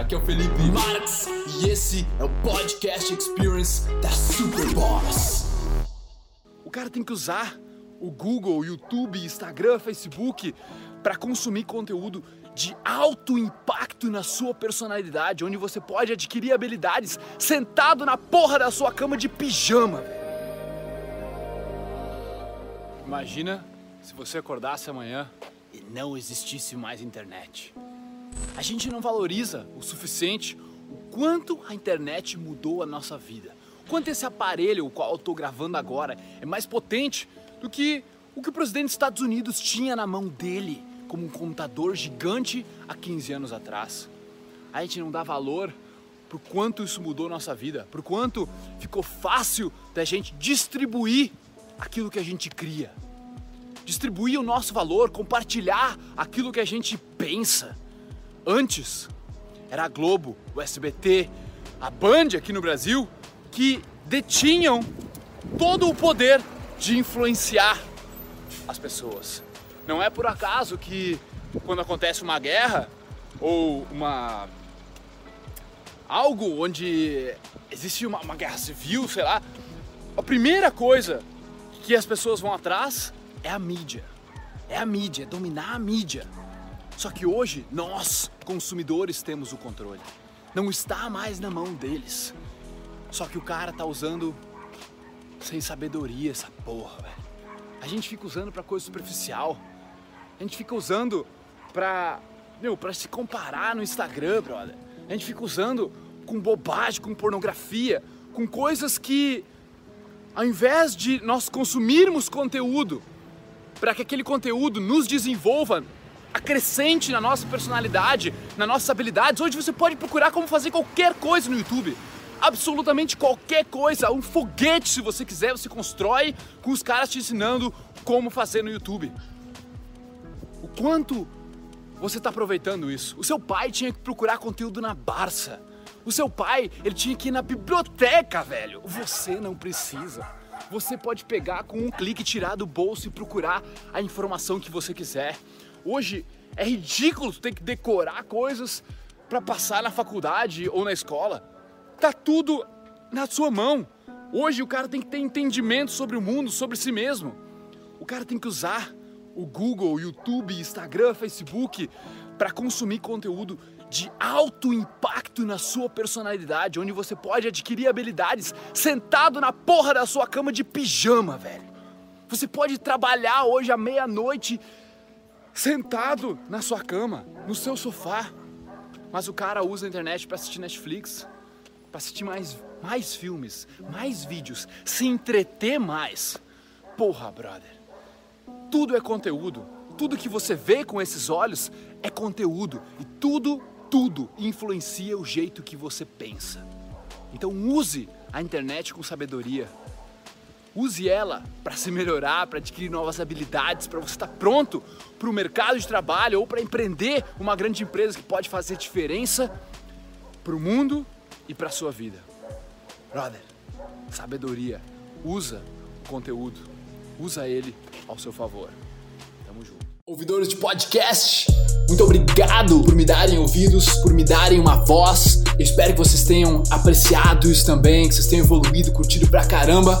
Aqui é o Felipe Marx e esse é o Podcast Experience da Superboss. O cara tem que usar o Google, YouTube, Instagram, Facebook para consumir conteúdo de alto impacto na sua personalidade, onde você pode adquirir habilidades sentado na porra da sua cama de pijama. Imagina se você acordasse amanhã e não existisse mais internet. A gente não valoriza o suficiente o quanto a internet mudou a nossa vida. Quanto esse aparelho, o qual eu estou gravando agora, é mais potente do que o que o presidente dos Estados Unidos tinha na mão dele como um computador gigante há 15 anos atrás. A gente não dá valor por quanto isso mudou nossa vida, por quanto ficou fácil da gente distribuir aquilo que a gente cria. Distribuir o nosso valor, compartilhar aquilo que a gente pensa. Antes, era a Globo, o SBT, a Band aqui no Brasil que detinham todo o poder de influenciar as pessoas. Não é por acaso que quando acontece uma guerra ou uma algo onde existe uma, uma guerra civil, sei lá, a primeira coisa que as pessoas vão atrás é a mídia. É a mídia, é dominar a mídia. Só que hoje nós, consumidores, temos o controle. Não está mais na mão deles. Só que o cara tá usando sem sabedoria essa porra, velho. A gente fica usando para coisa superficial. A gente fica usando pra, meu, pra se comparar no Instagram, brother. A gente fica usando com bobagem, com pornografia, com coisas que ao invés de nós consumirmos conteúdo para que aquele conteúdo nos desenvolva, acrescente na nossa personalidade, nas nossas habilidades, hoje você pode procurar como fazer qualquer coisa no YouTube absolutamente qualquer coisa, um foguete se você quiser, você constrói com os caras te ensinando como fazer no YouTube. O quanto você está aproveitando isso? O seu pai tinha que procurar conteúdo na Barça. O seu pai, ele tinha que ir na biblioteca, velho. Você não precisa. Você pode pegar com um clique, tirar do bolso e procurar a informação que você quiser. Hoje é ridículo ter que decorar coisas para passar na faculdade ou na escola. Tá tudo na sua mão. Hoje o cara tem que ter entendimento sobre o mundo, sobre si mesmo. O cara tem que usar o Google, YouTube, Instagram, Facebook para consumir conteúdo de alto impacto na sua personalidade, onde você pode adquirir habilidades sentado na porra da sua cama de pijama, velho. Você pode trabalhar hoje à meia-noite sentado na sua cama, no seu sofá. Mas o cara usa a internet para assistir Netflix, para assistir mais, mais filmes, mais vídeos, se entreter mais. Porra, brother. Tudo é conteúdo. Tudo que você vê com esses olhos é conteúdo. E tudo, tudo influencia o jeito que você pensa. Então use a internet com sabedoria. Use ela para se melhorar, para adquirir novas habilidades, para você estar pronto para o mercado de trabalho ou para empreender uma grande empresa que pode fazer diferença para o mundo e para sua vida. Brother, sabedoria, usa o conteúdo, usa ele ao seu favor. Tamo junto. Ouvidores de podcast, muito obrigado por me darem ouvidos, por me darem uma voz. Eu espero que vocês tenham apreciado isso também, que vocês tenham evoluído, curtido pra caramba.